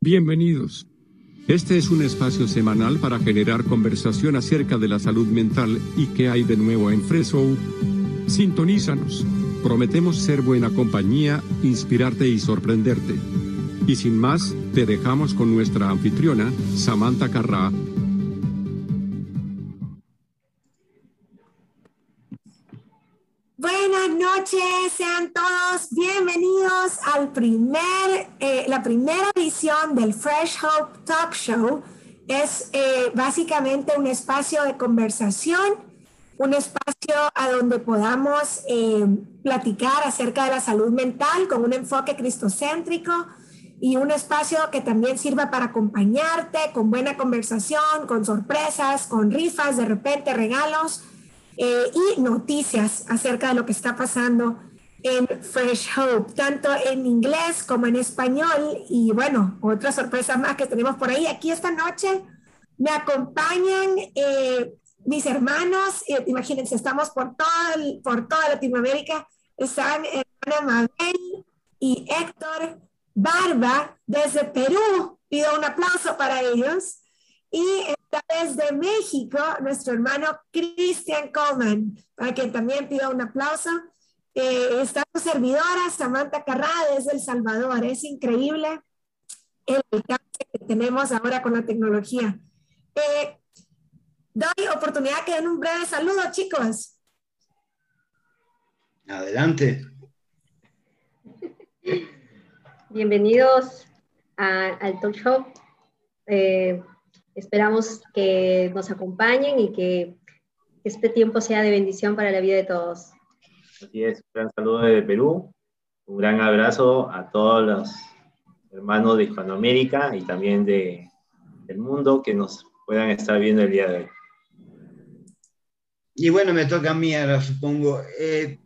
Bienvenidos. Este es un espacio semanal para generar conversación acerca de la salud mental y qué hay de nuevo en Fresco. Sintonízanos. Prometemos ser buena compañía, inspirarte y sorprenderte. Y sin más, te dejamos con nuestra anfitriona, Samantha Carrá, Buenas noches, sean todos bienvenidos al primer, eh, la primera edición del Fresh Hope Talk Show. Es eh, básicamente un espacio de conversación, un espacio a donde podamos eh, platicar acerca de la salud mental con un enfoque cristocéntrico y un espacio que también sirva para acompañarte con buena conversación, con sorpresas, con rifas, de repente regalos eh, y noticias acerca de lo que está pasando en Fresh Hope, tanto en inglés como en español. Y bueno, otra sorpresa más que tenemos por ahí. Aquí esta noche me acompañan eh, mis hermanos, eh, imagínense, estamos por, todo por toda Latinoamérica. Están hermana Mabel y Héctor Barba desde Perú. Pido un aplauso para ellos. Y esta vez de México, nuestro hermano Christian Coleman, para quien también pido un aplauso. Eh, está su servidora, Samantha Carrá, desde El Salvador. Es increíble el alcance que tenemos ahora con la tecnología. Eh, doy oportunidad que den un breve saludo, chicos. Adelante. Bienvenidos al Talk Show. Eh, Esperamos que nos acompañen y que este tiempo sea de bendición para la vida de todos. Así es, un gran saludo desde Perú, un gran abrazo a todos los hermanos de Hispanoamérica y también de, del mundo que nos puedan estar viendo el día de hoy. Y bueno, me toca a mí ahora, supongo. Eh,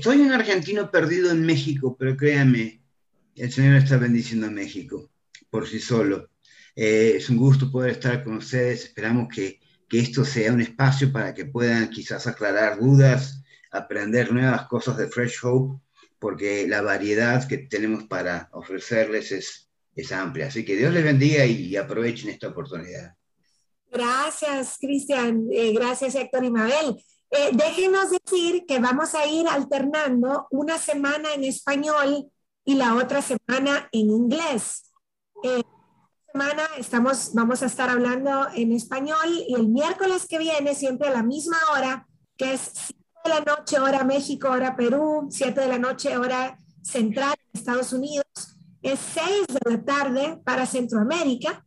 soy un argentino perdido en México, pero créanme, el Señor está bendiciendo a México por sí solo. Eh, es un gusto poder estar con ustedes. Esperamos que, que, esto sea un espacio para que puedan quizás aclarar dudas, aprender nuevas cosas de Fresh Hope, porque la variedad que tenemos para ofrecerles es, es amplia. Así que Dios les bendiga y aprovechen esta oportunidad. Gracias, Cristian. Eh, gracias, Héctor y Mabel. Eh, déjenos decir que vamos a ir alternando una semana en español y la otra semana en inglés. Eh, semana estamos, vamos a estar hablando en español y el miércoles que viene, siempre a la misma hora, que es 7 de la noche hora México, hora Perú, 7 de la noche hora central en Estados Unidos, es 6 de la tarde para Centroamérica.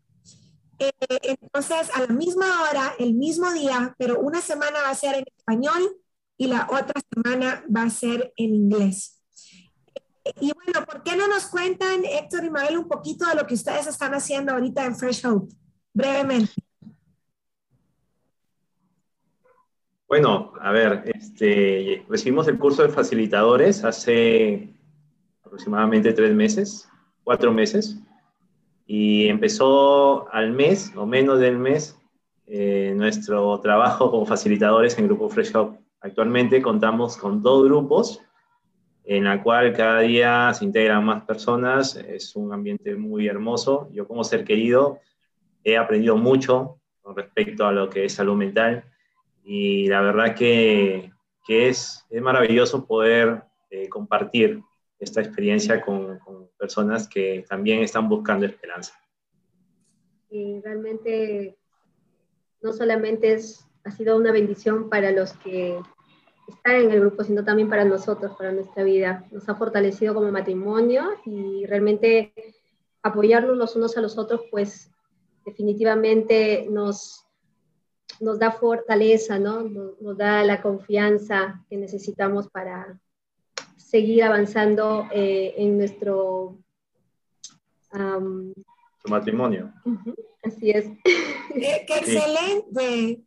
Eh, entonces, a la misma hora, el mismo día, pero una semana va a ser en español y la otra semana va a ser en inglés. Y bueno, ¿por qué no nos cuentan, Héctor y Mabel, un poquito de lo que ustedes están haciendo ahorita en Fresh Hope? Brevemente. Bueno, a ver, este, recibimos el curso de facilitadores hace aproximadamente tres meses, cuatro meses, y empezó al mes o menos del mes eh, nuestro trabajo como facilitadores en Grupo Fresh Hope. Actualmente contamos con dos grupos en la cual cada día se integran más personas. Es un ambiente muy hermoso. Yo como ser querido he aprendido mucho con respecto a lo que es salud mental y la verdad que, que es, es, maravilloso poder eh, compartir esta experiencia con, con, personas que también están buscando esperanza. Y realmente no solamente es, ha sido una bendición para los que estar en el grupo, sino también para nosotros, para nuestra vida. Nos ha fortalecido como matrimonio y realmente apoyarnos los unos a los otros, pues definitivamente nos, nos da fortaleza, ¿no? Nos, da la confianza que necesitamos para seguir avanzando eh, en nuestro su matrimonio. así es. ¡Qué, excelente!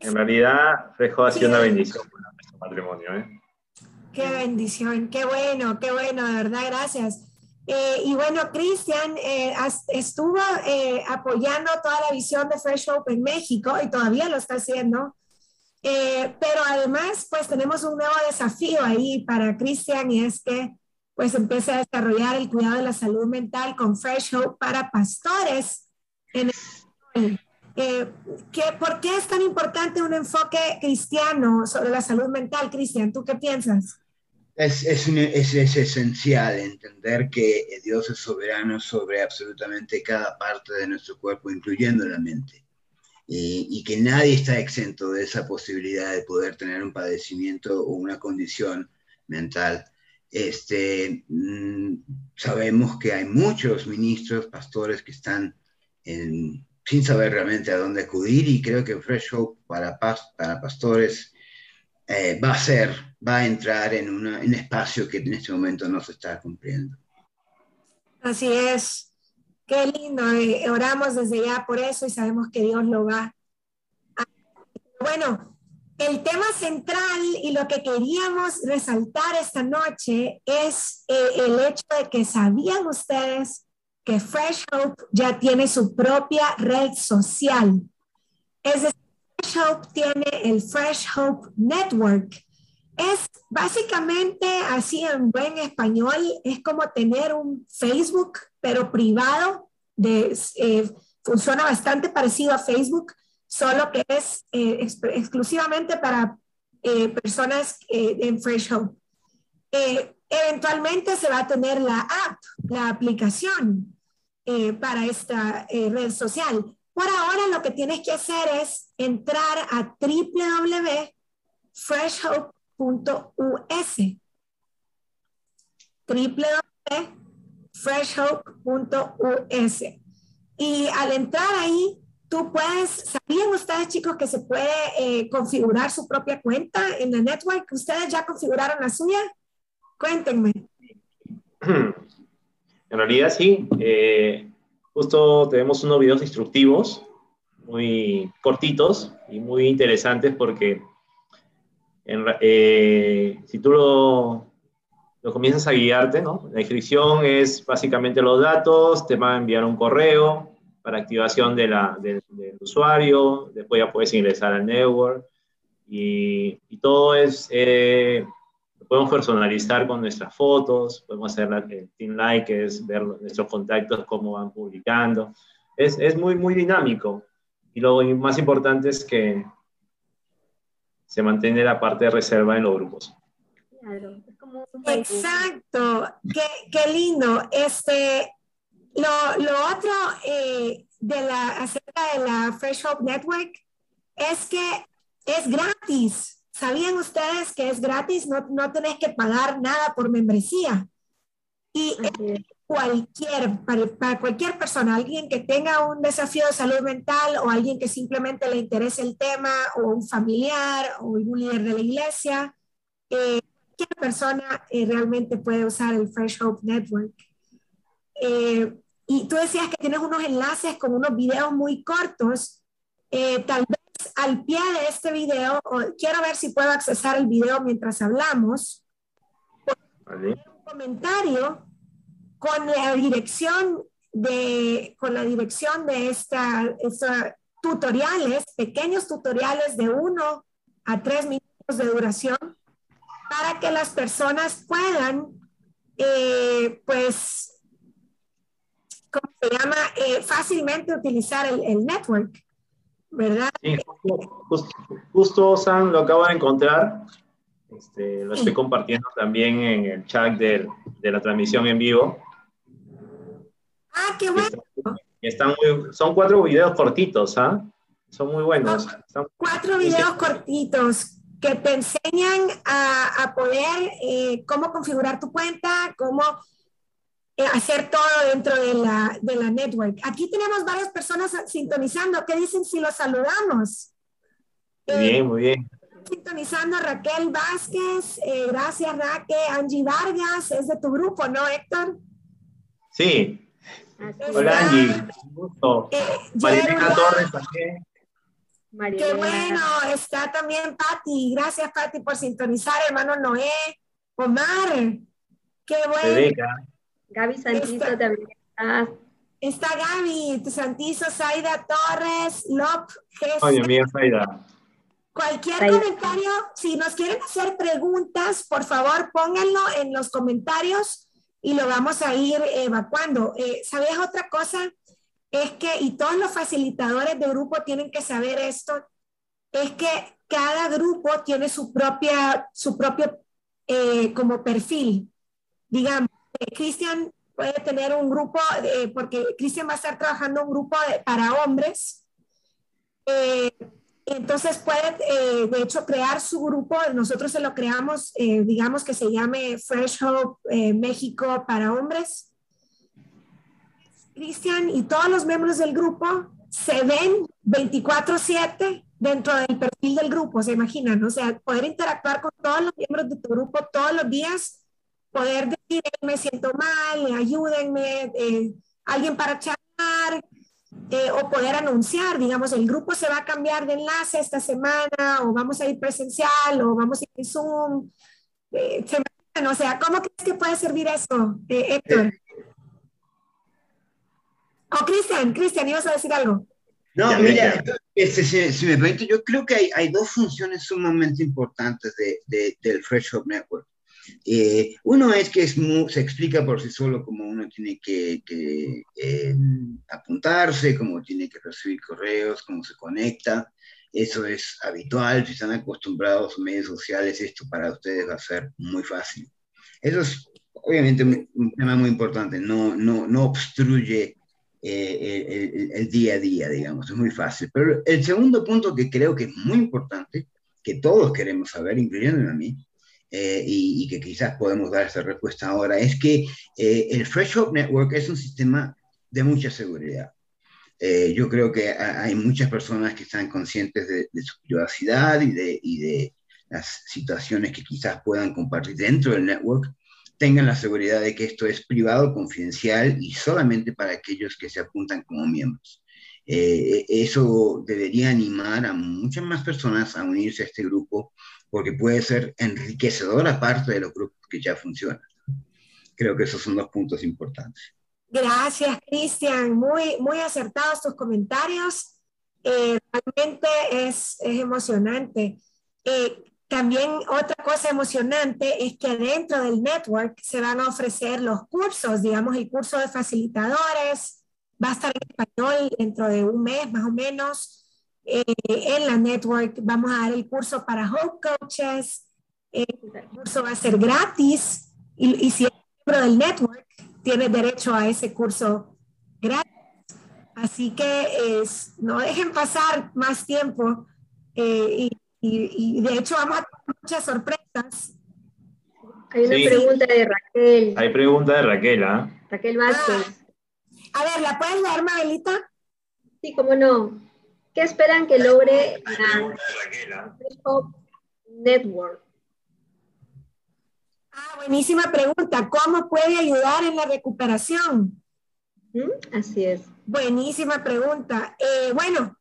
En realidad, Frejo ha sido una bendición para nuestro matrimonio. ¿eh? Qué bendición, qué bueno, qué bueno, de verdad, gracias. Eh, y bueno, Cristian eh, estuvo eh, apoyando toda la visión de Fresh Hope en México y todavía lo está haciendo. pero además, pues tenemos un nuevo desafío ahí para Cristian y es que pues empieza a desarrollar el cuidado de la salud mental con Fresh Hope para pastores en el ¿qué, ¿Por qué es tan importante un enfoque cristiano sobre la salud mental, Cristian? ¿Tú qué piensas? Es, es, es, es, esencial entender que Dios es soberano sobre absolutamente cada parte de nuestro cuerpo, incluyendo la mente. Y, y, que nadie está exento de esa posibilidad de poder tener un padecimiento o una condición mental. Este, mm, sabemos que hay muchos ministros, pastores que están en, sin saber realmente a dónde acudir y creo que Fresh Hope para, para pastores eh, va a ser, va a entrar en, un espacio que en este momento no se está cumpliendo. Así es. Qué lindo. Eh, oramos desde ya por eso y sabemos que Dios lo va a... Bueno, el tema central y lo que queríamos resaltar esta noche es eh, el hecho de que sabían ustedes que Fresh Hope ya tiene su propia red social. Es decir, Fresh Hope tiene el Fresh Hope Network. Es básicamente así en buen español, es como tener un Facebook, pero privado. De, eh, funciona bastante parecido a Facebook, solo que es eh, exclusivamente para eh, personas en Fresh Hope. eventualmente se va a tener la app, la aplicación. Eh, para esta eh, red social. Por ahora lo que tienes que hacer es entrar a www.freshhope.us www.freshhope.us y al entrar ahí tú puedes, ¿sabían ustedes chicos que se puede eh, configurar su propia cuenta en la network? ¿Ustedes ya configuraron la suya? Cuéntenme. En realidad sí. Eh, justo tenemos unos videos instructivos muy cortitos y muy interesantes porque eh, si tú lo, lo, comienzas a guiarte, ¿no? La inscripción es básicamente los datos, te va a enviar un correo para activación de la, del usuario, después ya puedes ingresar al network y, y todo es... Eh, podemos personalizar con nuestras fotos, podemos hacer el team like, que es ver nuestros contactos, cómo van publicando. Es, es muy, muy dinámico. Y lo más importante es que se mantiene la parte de reserva en los grupos. Exacto, qué, qué, lindo. Este, lo, lo otro eh, de la, acerca de la Fresh Hope Network es que es gratis. ¿Sabían ustedes que es gratis? No, no tenés que pagar nada por membresía. Y cualquier, para, cualquier persona, alguien que tenga un desafío de salud mental o alguien que simplemente le interese el tema o un familiar o un líder de la iglesia, eh, cualquier persona eh, realmente puede usar el Fresh Hope Network. Eh, y tú decías que tienes unos enlaces con unos videos muy cortos. tal vez al pie de este video, quiero ver si puedo accesar el video mientras hablamos. Un comentario con la dirección de, con la dirección de esta, tutoriales, pequeños tutoriales de uno a tres minutos de duración para que las personas puedan, eh, pues, ¿cómo se llama? Eh, fácilmente utilizar el, el network. ¿Verdad? Sí, justo, San lo acabo de encontrar. Este, lo estoy compartiendo también en el chat de, de la transmisión en vivo. Ah, qué bueno. Están, muy, son cuatro videos cortitos, ¿ah? Son muy buenos. cuatro videos cortitos que te enseñan a, a poder eh, cómo configurar tu cuenta, cómo hacer todo dentro de la, de la network. Aquí tenemos varias personas sintonizando. ¿Qué dicen si los saludamos? Muy bien, eh, muy bien. Sintonizando Raquel Vázquez. Eh, gracias, Raquel. Angie Vargas, es de tu grupo, ¿no, Héctor? Sí, Hola Angie, un gusto. Eh, Marilena Torres también. Qué bueno, está también Patti. Gracias Patti por sintonizar, hermano Noé, Omar. Qué bueno. Rebeca. Gaby Santizo también está. Está Gaby, Santizo, Zaida Torres, Lop, Jesús. Oye, mía, Zaida. Cualquier Zaida. comentario, si nos quieren hacer preguntas, por favor pónganlo en los comentarios y lo vamos a ir evacuando. Eh, ¿Sabías otra cosa? Es que, y todos los facilitadores de grupo tienen que saber esto, es que cada grupo tiene su propia, su propio eh, como perfil. Digamos, Cristian puede tener un grupo, eh, porque Cristian va a estar trabajando un grupo de- para hombres. Eh, entonces puede, eh, de hecho, crear su grupo. Nosotros se lo creamos, eh, digamos que se llame Fresh Hope eh, México para hombres. Cristian y todos los miembros del grupo se ven 24/7 dentro del perfil del grupo, ¿se imaginan? O sea, poder interactuar con todos los miembros de tu grupo todos los días, poder decir, "Hey, me siento mal, ayúdenme, eh, alguien para charlar, eh, o poder anunciar, digamos, el grupo se va a cambiar de enlace esta semana, o vamos a ir presencial, o vamos a ir en Zoom. Eh, o sea, ¿cómo crees que puede servir eso, eh, Héctor? O Cristian, Cristian, ibas a decir algo. No, mira, este, si, si me permite, yo creo que hay, hay dos funciones sumamente importantes de, de- del Fresh Hub Network. Eh, uno es que es mu- se explica por sí solo cómo uno tiene que, que, eh, apuntarse, cómo tiene que recibir correos, cómo se conecta. Eso es habitual, si están acostumbrados a medios sociales, esto para ustedes va a ser muy fácil. Eso es obviamente un, un tema muy importante, no, no, no obstruye eh, el, el- el día a día, digamos, es muy fácil. Pero el segundo punto que creo que es muy importante, que todos queremos saber, incluyéndome a mí, eh, y, que quizás podemos dar esa respuesta ahora, es que eh, el Fresh Hope Network es un sistema de mucha seguridad. Eh, yo creo que ha- hay muchas personas que están conscientes de, de su privacidad y de, y de las situaciones que quizás puedan compartir dentro del network, tengan la seguridad de que esto es privado, confidencial y solamente para aquellos que se apuntan como miembros. Eh, eso debería animar a muchas más personas a unirse a este grupo porque puede ser enriquecedor aparte de los grupos que ya funcionan. Creo que esos son dos puntos importantes. Gracias, Cristian. Muy, muy acertados tus comentarios. Eh, realmente es, es emocionante. Eh, también otra cosa emocionante es que dentro del network se van a ofrecer los cursos, digamos, el curso de facilitadores va a estar en español dentro de un mes más o menos. Eh, en la network vamos a dar el curso para Hope Coaches. Eh, el curso va a ser gratis y, y si es miembro del network, tiene derecho a ese curso gratis. Así que es, no dejen pasar más tiempo eh, y, y- y de hecho vamos a tener muchas sorpresas. Hay una Sí. pregunta de Raquel, Hay pregunta de Raquel, ¿ah? Raquel Vázquez. A ver, ¿la puedes leer, Mabelita? Sí, cómo no. ¿Qué esperan que logre la Network? Ah, buenísima pregunta. ¿Cómo puede ayudar en la recuperación? ¿Mm? Así es. Buenísima pregunta. Eh, bueno,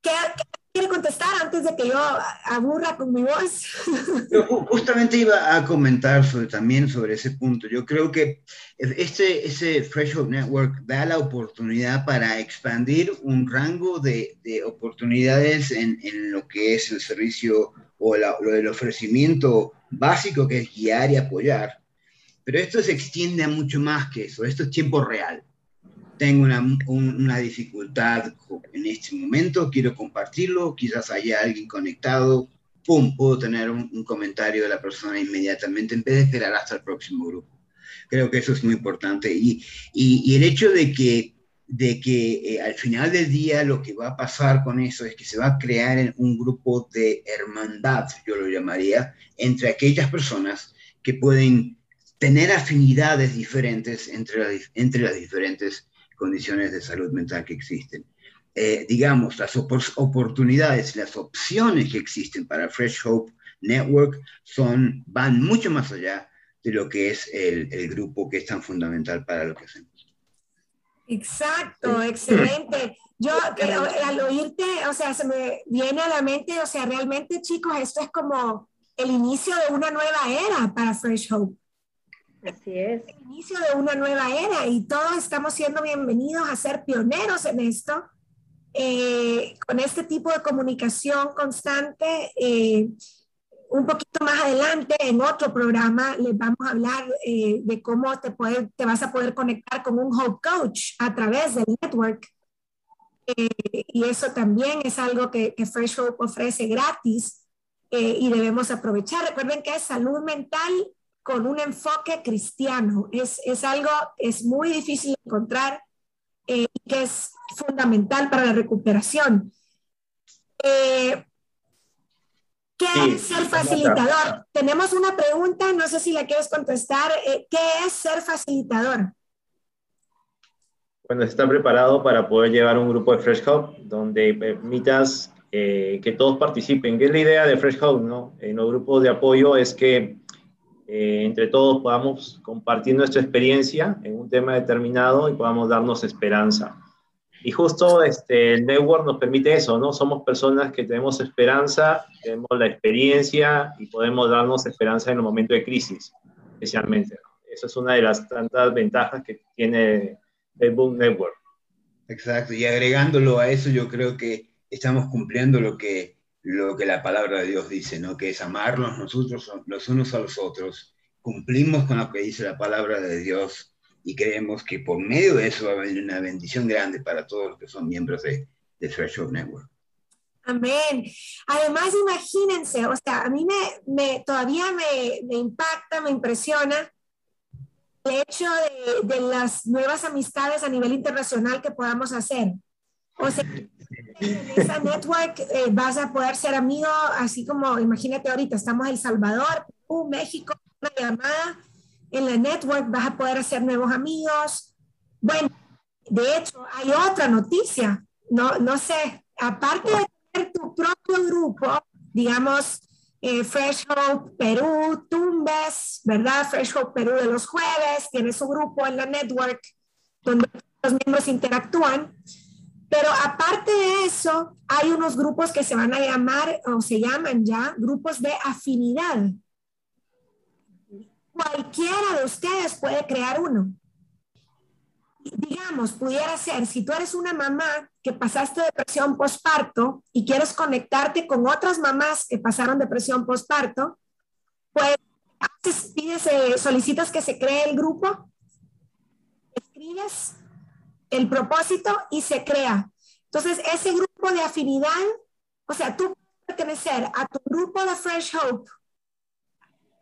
¿qué, qué quiere contestar antes de que yo aburra con mi voz? Yo ju- justamente iba a comentar sobre, también sobre ese punto. Yo creo que este, ese Hope Network da la oportunidad para expandir un rango de, de oportunidades en, en lo que es el servicio o la- lo del ofrecimiento básico que es guiar y apoyar. Pero esto se extiende a mucho más que eso. Esto es tiempo real. Tengo una, un- una dificultad en este momento, quiero compartirlo, quizás haya alguien conectado, pum, puedo tener un, un comentario de la persona inmediatamente en vez de esperar hasta el próximo grupo. Creo que eso es muy importante. Y, y, y el hecho de que, de que eh, al final del día lo que va a pasar con eso es que se va a crear un grupo de hermandad, yo lo llamaría, entre aquellas personas que pueden tener afinidades diferentes entre, la, entre las diferentes condiciones de salud mental que existen. Eh, digamos, las opor oportunidades, las opciones que existen para Fresh Hope Network son, van mucho más allá de lo que es el, el grupo que es tan fundamental para lo que hacemos. Exacto, excelente. Yo eh, al oírte, o sea, se me viene a la mente, o sea, realmente chicos, esto es como el inicio de una nueva era para Fresh Hope. Así es. El inicio de una nueva era y todos estamos siendo bienvenidos a ser pioneros en esto, eh, con este tipo de comunicación constante. Eh, un poquito más adelante, en otro programa, les vamos a hablar eh, de cómo te, puede, te vas a poder conectar con un Hope Coach a través del network. y eso también es algo que, que Fresh Hope ofrece gratis y debemos aprovechar. Recuerden que es salud mental con un enfoque cristiano. Es, es algo, es muy difícil de encontrar eh, y que es fundamental para la recuperación. Eh, ¿Qué es ser facilitador? Tenemos una pregunta, no sé si la quieres contestar. Eh, ¿Qué es ser facilitador? Bueno, está preparado para poder llevar un grupo de Fresh Hub donde permitas que todos participen. ¿Qué es la idea de Fresh Hub? ¿no? En los grupos de apoyo es que eh, entre todos podamos compartir nuestra experiencia en un tema determinado y podamos darnos esperanza. Y justo este, el network nos permite eso, ¿no? Somos personas que tenemos esperanza, tenemos la experiencia y podemos darnos esperanza en el momento de crisis, especialmente. ¿no? Esa es una de las tantas ventajas que tiene Boom Network. Exacto, y agregándolo a eso, yo creo que estamos cumpliendo lo que lo que la palabra de Dios dice, ¿no? Que es amarnos nosotros los unos a los otros. Cumplimos con lo que dice la palabra de Dios y creemos que por medio de eso va a haber una bendición grande para todos los que son miembros de, de Threshold Network. Amén. Además, imagínense, o sea, a mí me, me todavía me, me, impacta, me impresiona el hecho de, de, las nuevas amistades a nivel internacional que podamos hacer. O sea, en esa network eh, vas a poder ser amigo, así como, imagínate ahorita, estamos en El Salvador, Perú, México, una llamada en la network, vas a poder hacer nuevos amigos. Bueno, de hecho, hay otra noticia, no, no sé, aparte de tener tu propio grupo, digamos, eh, Fresh Hope Perú, Tumbes, ¿verdad? Fresh Hope Perú de los jueves, tiene su grupo en la network donde los miembros interactúan. Pero aparte de eso, hay unos grupos que se van a llamar o se llaman ya grupos de afinidad. Cualquiera de ustedes puede crear uno. Digamos, pudiera ser, si tú eres una mamá que pasaste depresión postparto y quieres conectarte con otras mamás que pasaron depresión postparto, pues pides, eh, solicitas que se cree el grupo, escribes el propósito y se crea. Entonces, ese grupo de afinidad, o sea, tú pertenecer a tu grupo de Fresh Hope,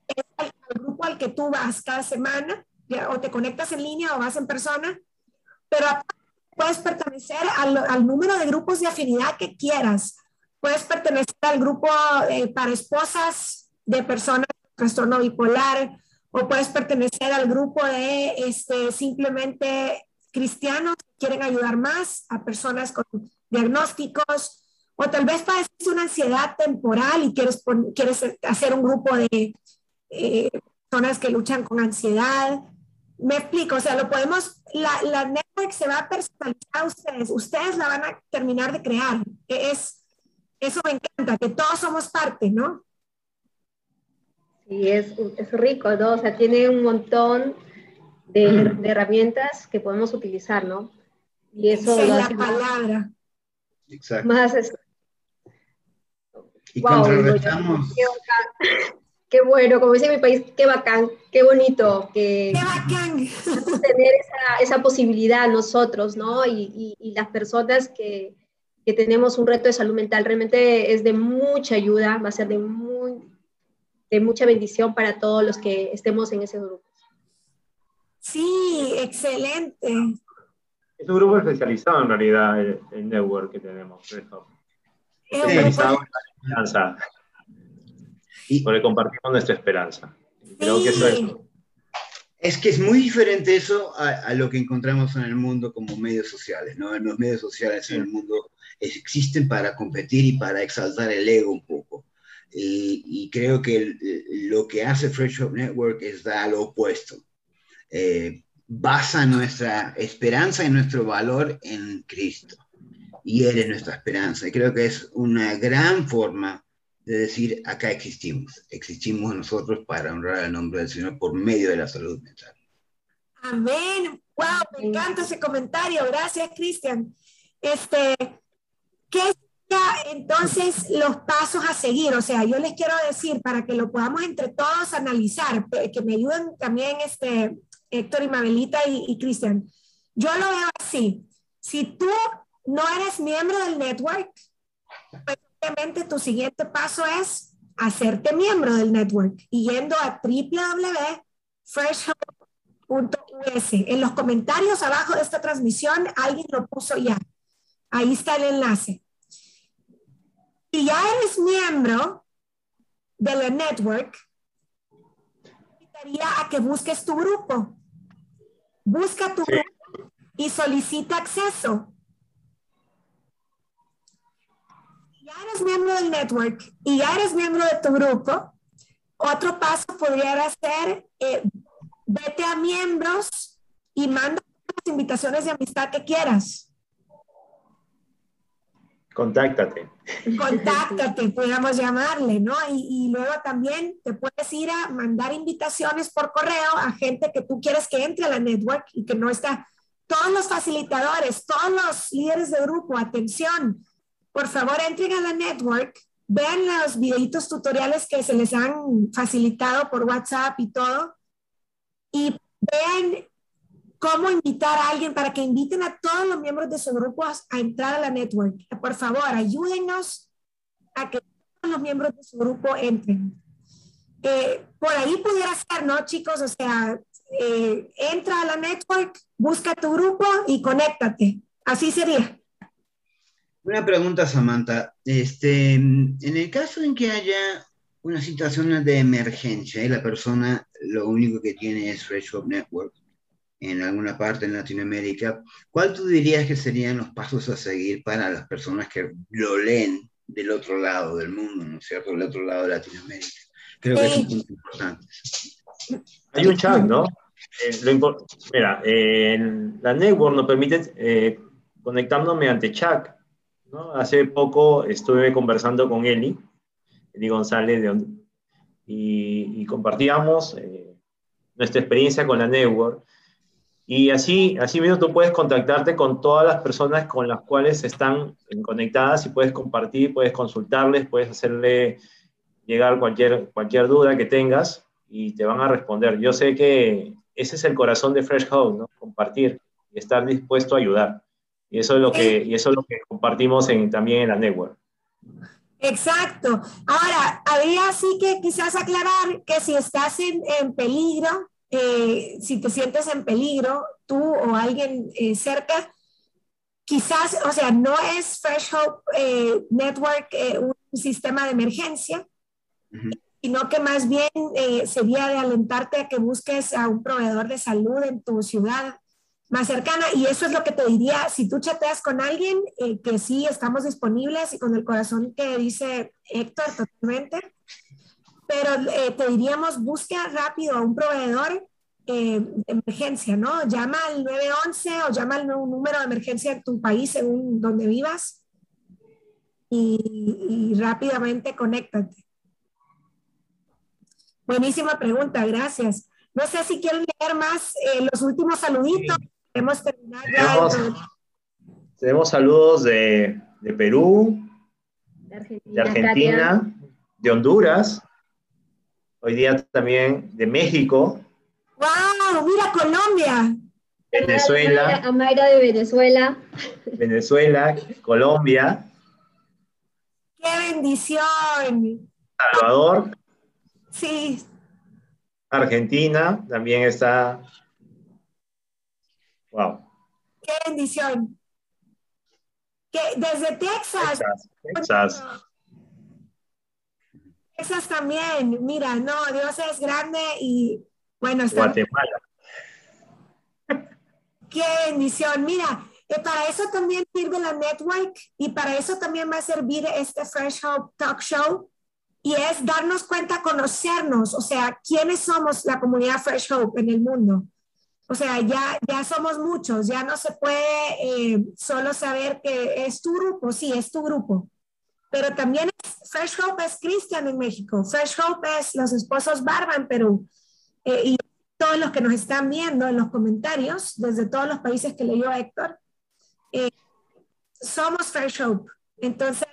es el, grupo al que tú vas cada semana, o te conectas en línea o vas en persona, pero puedes pertenecer al, al número de grupos de afinidad que quieras. Puedes pertenecer al grupo eh, para esposas de personas con trastorno bipolar, o puedes pertenecer al grupo de este, simplemente cristianos quieren ayudar más a personas con diagnósticos, o tal vez padeces una ansiedad temporal y quieres, quieres hacer un grupo de eh, personas que luchan con ansiedad. Me explico, o sea, lo podemos, la, la network se va a personalizar a ustedes, ustedes la van a terminar de crear. Es, eso me encanta, que todos somos parte, ¿no? Sí, es, es rico, ¿no? O sea, tiene un montón de, herramientas que podemos utilizar, ¿no? Y eso es la palabra. Exacto. Más es, y wow, contrarrestamos. Qué, bueno, como dice mi país, qué bacán, qué bonito que qué bacán. tener esa, esa, posibilidad nosotros, ¿no? Y, y, y las personas que, que, tenemos un reto de salud mental realmente es de mucha ayuda, va a ser de, muy, de mucha bendición para todos los que estemos en ese grupo. Sí, excelente. Es un grupo especializado en realidad, el, network que tenemos. Especializado en la esperanza. Y, porque compartimos nuestra esperanza. Creo que eso es. Es que es muy diferente eso a, a, lo que encontramos en el mundo como medios sociales, ¿no? En los medios sociales en el mundo existen para competir y para exaltar el ego un poco. Y, y creo que el, lo que hace Fresh Up Network es dar lo opuesto. Eh, basa nuestra esperanza y nuestro valor en Cristo. Y Él es nuestra esperanza. Y creo que es una gran forma de decir, acá existimos. Existimos nosotros para honrar el nombre del Señor por medio de la salud mental. Amén. Wow, me encanta ese comentario. Gracias, Cristian. Este, ¿qué entonces los pasos a seguir? O sea, yo les quiero decir para que lo podamos entre todos analizar, que me ayuden también este Héctor y Mabelita y, Cristian. Yo lo veo así. Si tú no eres miembro del network, pues obviamente tu siguiente paso es hacerte miembro del network y yendo a www.freshhub.us. En los comentarios abajo de esta transmisión, alguien lo puso ya. Ahí está el enlace. Si ya eres miembro de la network, invitaría a que busques tu grupo. Busca tu grupo y solicita acceso. Ya eres miembro del network y ya eres miembro de tu grupo. Otro paso podría ser eh, vete a miembros y manda las invitaciones de amistad que quieras. Contáctate. Contáctate, podríamos llamarle, ¿no? Y, y, luego también te puedes ir a mandar invitaciones por correo a gente que tú quieres que entre a la network y que no está. Todos los facilitadores, todos los líderes de grupo, atención, por favor entren a la network, vean los videitos tutoriales que se les han facilitado por WhatsApp y todo, y vean cómo invitar a alguien para que inviten a todos los miembros de su grupo a, entrar a la network. Por favor, ayúdenos a que todos los miembros de su grupo entren. Eh, por ahí pudiera ser, ¿no, chicos? O sea, eh, entra a la network, busca tu grupo y conéctate. Así sería. Una pregunta, Samantha. Este, en el caso en que haya una situación de emergencia y la persona lo único que tiene es Fresh Network, en alguna parte en Latinoamérica, ¿cuál tú dirías que serían los pasos a seguir para las personas que lo leen del otro lado del mundo, ¿no es cierto? Del otro lado de Latinoamérica. Creo que es un punto importante. Hay un chat, ¿no? Eh, mira, eh, la network nos permite eh, conectarnos mediante chat. ¿no? Hace poco estuve conversando con Eli, Eli González, de, y, y compartíamos nuestra experiencia con la network. Y así, así mismo tú puedes contactarte con todas las personas con las cuales están conectadas y puedes compartir, puedes consultarles, puedes hacerle llegar cualquier, cualquier duda que tengas y te van a responder. Yo sé que ese es el corazón de Fresh House, ¿no? Compartir y estar dispuesto a ayudar. Y eso es lo que, y eso es lo que compartimos en, también en la network. Exacto. Ahora, habría sí que quizás aclarar que si estás en, en peligro, eh, si te sientes en peligro, tú o alguien eh, cerca, quizás, o sea, no es Fresh Hope eh, Network un sistema de emergencia, sino que más bien sería de alentarte a que busques a un proveedor de salud en tu ciudad más cercana. Y eso es lo que te diría, si tú chateas con alguien, que sí, estamos disponibles y con el corazón que dice Héctor totalmente, pero eh, te diríamos, busca rápido a un proveedor eh, de emergencia, ¿no? Llama al 911 o llama al número de emergencia de tu país según donde vivas y, rápidamente conéctate. Buenísima pregunta, gracias. No sé si quieren leer más eh, los últimos saluditos. Hemos terminado Tenemos saludos de, de Perú, de Argentina, de Honduras, hoy día también de México. ¡Wow! Mira Colombia. Venezuela. Amaira de Venezuela. Venezuela, Colombia. ¡Qué bendición! Salvador. Sí. Argentina también está. Wow. ¡Qué bendición! Desde Texas. Texas. Texas. Esas también, mira, no, Dios es grande y bueno, está. Guatemala. Qué bendición. Mira, eh, para eso también sirve la network y para eso también va a servir este Fresh Hope Talk Show y es darnos cuenta, conocernos, o sea, quiénes somos la comunidad Fresh Hope en el mundo. O sea, ya, ya somos muchos, ya no se puede eh, solo saber que es tu grupo, sí, es tu grupo. Pero también Fresh Hope es Cristian en México, Fresh Hope es los esposos Barba en Perú. Eh, y todos los que nos están viendo en los comentarios, desde todos los países que leyó Héctor, eh, somos Fresh Hope. Entonces,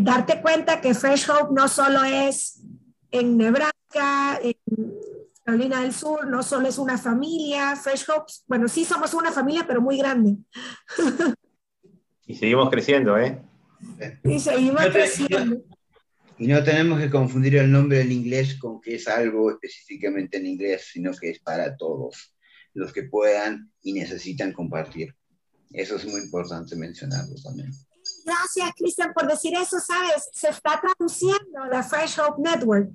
darte cuenta que Fresh Hope no solo es en Nebraska, en Carolina del Sur no solo es una familia, Fresh Hopes, bueno, sí somos una familia, pero muy grande. y seguimos creciendo, ¿eh? Y seguimos creciendo. Y no tenemos que confundir el nombre en inglés con que es algo específicamente en inglés, sino que es para todos los que puedan y necesitan compartir. Eso es muy importante mencionarlo también. Gracias, Cristian, por decir eso. Sabes, se está traduciendo la Fresh Hope Network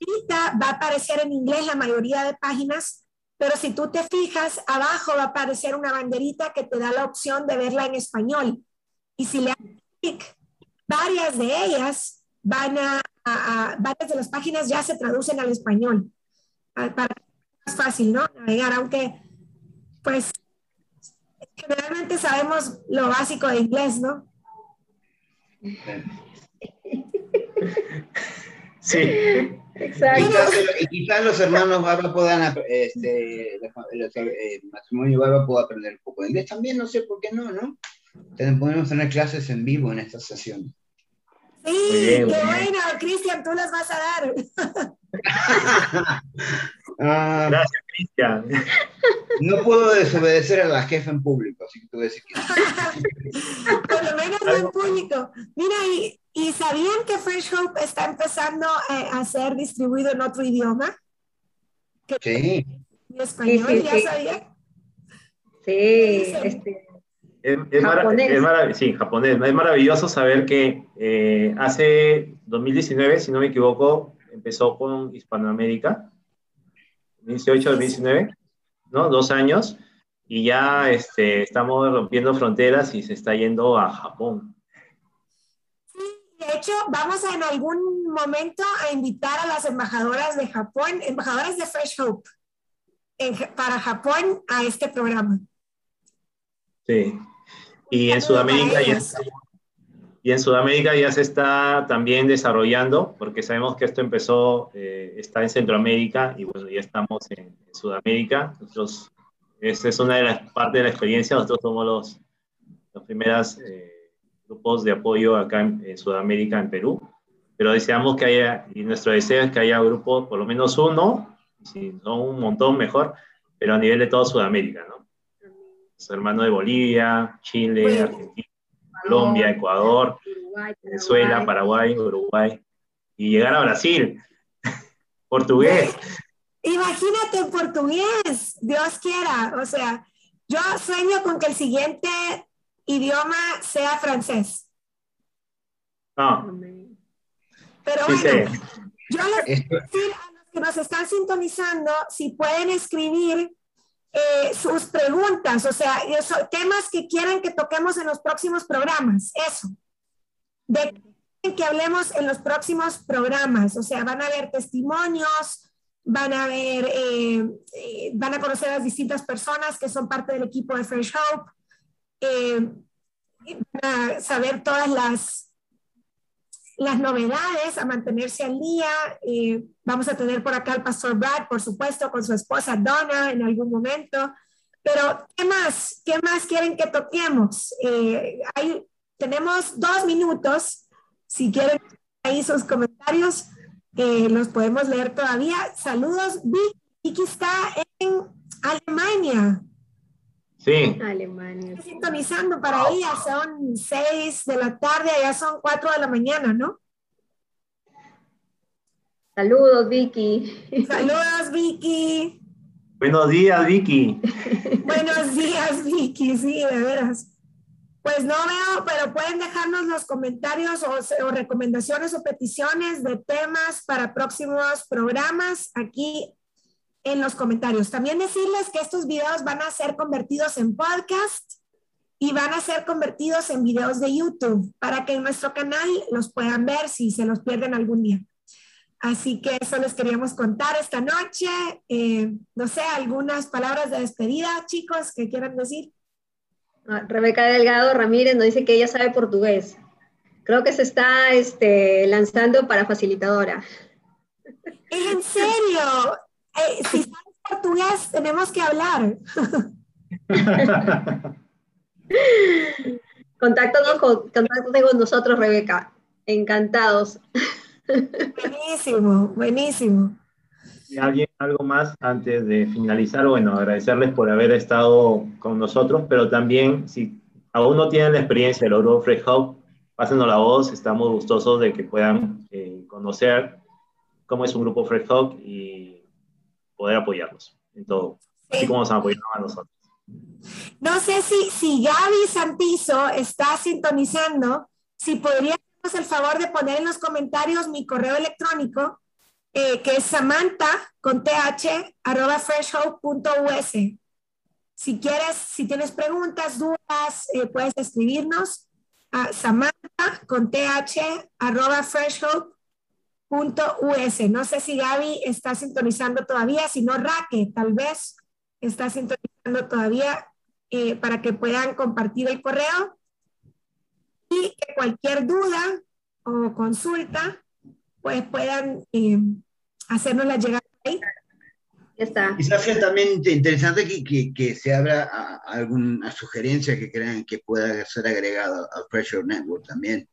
ahorita va a aparecer en inglés la mayoría de páginas, pero si tú te fijas, abajo va a aparecer una banderita que te da la opción de verla en español. Y si le das clic, varias de ellas van a, varias de las páginas ya se traducen al español. Para que sea más fácil, ¿no? Navegar, aunque, pues, generalmente sabemos lo básico de inglés, ¿no? Sí. Exacto. Y quizás, los hermanos Barba puedan, este, el eh, matrimonio Barba pueda aprender un poco de inglés también, no sé por qué no, ¿no? Podemos tener clases en vivo en esta sesión. Sí, qué bueno, Cristian, tú las vas a dar. Ah, Gracias, Cristian. No puedo desobedecer a la jefa en público, así que tú decir que... Por lo menos no en público. Mira, y, ¿y, sabían que Fresh Hope está empezando a, ser distribuido en otro idioma? Sí. ¿En español? ¿Ya sabía? Sí, este... Es, japonés. sí, japonés. Es maravilloso saber que eh, hace 2019, si no me equivoco, empezó con Hispanoamérica, 2018, 2019, ¿no? Dos años, y ya este, estamos rompiendo fronteras y se está yendo a Japón. Sí, de hecho, vamos a, en algún momento a invitar a las embajadoras de Japón, embajadoras de Fresh Hope, para Japón a este programa. Sí, y en Sudamérica ya, y en Sudamérica ya se está también desarrollando, porque sabemos que esto empezó, eh, está en Centroamérica y bueno, ya estamos en, Sudamérica. Nosotros, esa es una de las partes de la experiencia, nosotros somos los, los primeros eh, grupos de apoyo acá en, Sudamérica, en Perú, pero deseamos que haya, y nuestro deseo es que haya grupos, por lo menos uno, si son un montón mejor, pero a nivel de toda Sudamérica, ¿no? Los hermanos de Bolivia, Chile, Argentina Colombia, Ecuador, Venezuela, Paraguay, Uruguay, y llegar a Brasil. portugués. Imagínate portugués, Dios quiera. O sea, yo sueño con que el siguiente idioma sea francés. Ah. Pero bueno, yo les quiero decir a los que nos están sintonizando si pueden escribir eh, sus preguntas, o sea, temas que quieran que toquemos en los próximos programas, eso. De que hablemos en los próximos programas, o sea, van a haber testimonios, van a ver, eh, eh, van a conocer a las distintas personas que son parte del equipo de Fresh Hope, van a saber todas las las novedades, a mantenerse al día. Eh, vamos a tener por acá al pastor Brad, por supuesto, con su esposa Donna en algún momento. Pero, ¿qué más? ¿Qué más quieren que toquemos? Eh, tenemos dos minutos. Si quieren ahí sus comentarios, eh, los podemos leer todavía. Saludos, Vicky está en Alemania. Sí. Alemania. Sintonizando para ella, son seis de la tarde, ya son cuatro de la mañana, ¿no? Saludos, Vicky. Saludos, Vicky. Buenos días, Vicky. Buenos días, Vicky, sí, de veras. Pues no veo, pero pueden dejarnos los comentarios o, o recomendaciones o peticiones de temas para próximos programas aquí en los comentarios. También decirles que estos videos van a ser convertidos en podcast y van a ser convertidos en videos de YouTube para que en nuestro canal los puedan ver si se los pierden algún día. Así que eso les queríamos contar esta noche. Eh, no sé, algunas palabras de despedida, chicos, que quieran decir. Ah, Rebeca Delgado Ramírez nos dice que ella sabe portugués. Creo que se está este, lanzando para facilitadora. ¿Es en serio? Eh, si sabes portugués, tenemos que hablar. Contáctanos con, contáctate con nosotros, Rebeca. Encantados. Buenísimo, buenísimo. ¿Y alguien algo más antes de finalizar? Bueno, agradecerles por haber estado con nosotros, pero también si aún no tienen la experiencia del Oro Fresh Hub, pásenos la voz, estamos gustosos de que puedan eh, conocer cómo es un grupo Fresh Hub y poder apoyarlos en todo, así como nos han apoyado a nosotros. No sé si, si Gaby Santizo está sintonizando, si podría el favor de poner en los comentarios mi correo electrónico, eh, que es samantha con th arroba freshhope.us. Si quieres, si tienes preguntas, dudas, eh, puedes escribirnos a samantha con th arroba freshhope.us. No sé si Gaby está sintonizando todavía, si no, Raque, tal vez está sintonizando todavía eh, para que puedan compartir el correo y que cualquier duda o consulta pues puedan eh, hacernos la llegada ahí. está. Quizás sea también interesante que, que, que se abra a, a alguna sugerencia que crean que pueda ser agregado al Pressure Network también.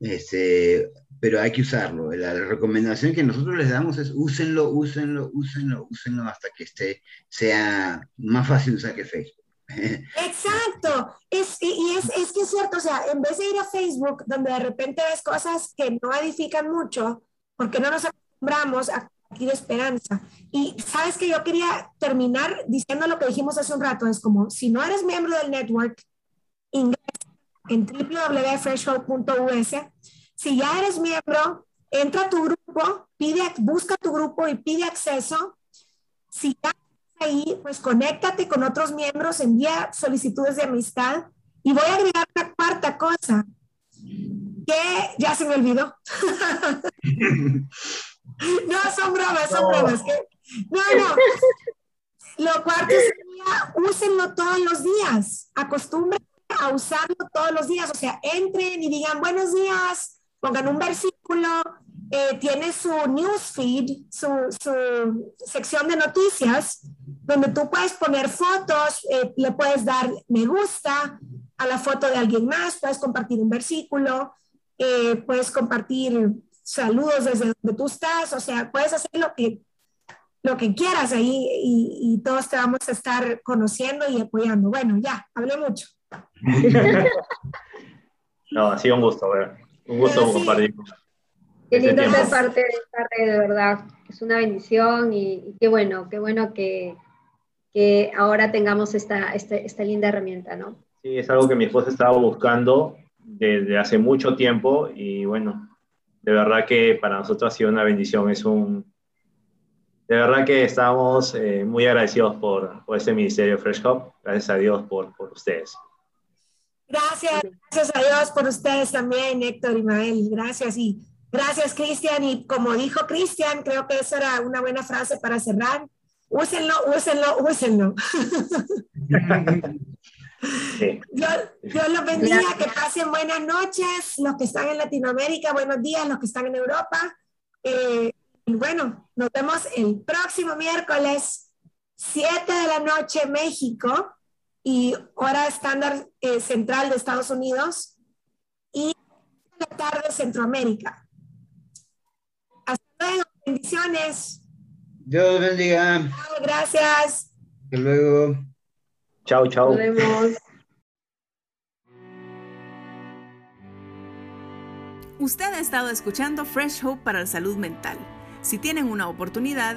Este, pero hay que usarlo. La, recomendación que nosotros les damos es úsenlo, úsenlo, úsenlo, úsenlo hasta que esté, sea más fácil usar que Facebook. Exacto, es, y es, es que es cierto, o sea, en vez de ir a Facebook, donde de repente ves cosas que no edifican mucho, porque no nos acostumbramos a compartir esperanza. Y sabes que yo quería terminar diciendo lo que dijimos hace un rato, es como, si no eres miembro del network, ingresa en www.freshhope.us. Si ya eres miembro, entra a tu grupo, pide, busca tu grupo y pide acceso. Si ya ahí, pues conéctate con otros miembros, envía solicitudes de amistad. Y voy a agregar una cuarta cosa, que ya se me olvidó. no, son bromas, son bromas. No, no. Lo cuarto sería, úsenlo todos los días. Acostúmbrense a usarlo todos los días. O sea, entren y digan buenos días, pongan un versículo, eh, tiene su newsfeed, su, su, sección de noticias, donde tú puedes poner fotos, eh, le puedes dar me gusta a la foto de alguien más, puedes compartir un versículo, eh, puedes compartir saludos desde donde tú estás, o sea, puedes hacer lo que, lo que quieras ahí y, todos te vamos a estar conociendo y apoyando. Bueno, ya, hablé mucho. no, ha sido un gusto, ver. Un gusto sí. compartir. Qué lindo ser parte de esta red, de verdad. Es una bendición y, y qué bueno, qué bueno que, que ahora tengamos esta, esta, esta, linda herramienta, ¿no? Sí, es algo que mi esposa estaba buscando desde hace mucho tiempo y bueno, de verdad que para nosotros ha sido una bendición. Es un, de verdad que estamos eh, muy agradecidos por, por este ministerio Fresh Hub. Gracias a Dios por, por ustedes. Gracias, gracias a Dios por ustedes también, Héctor y Mael. Gracias y gracias, Cristian. Y como dijo Cristian, creo que esa era una buena frase para cerrar. Úsenlo, úsenlo, úsenlo. Sí. Dios, Dios los bendiga, que pasen buenas noches, los que están en Latinoamérica, buenos días, los que están en Europa. Eh, y bueno, nos vemos el próximo miércoles, 7 de la noche, México, y hora estándar eh, central de Estados Unidos, y la tarde, Centroamérica. Hasta luego, bendiciones. Dios bendiga. Gracias. Hasta luego. Chao, chao. Nos vemos. Usted ha estado escuchando Fresh Hope para la Salud Mental. Si tienen una oportunidad,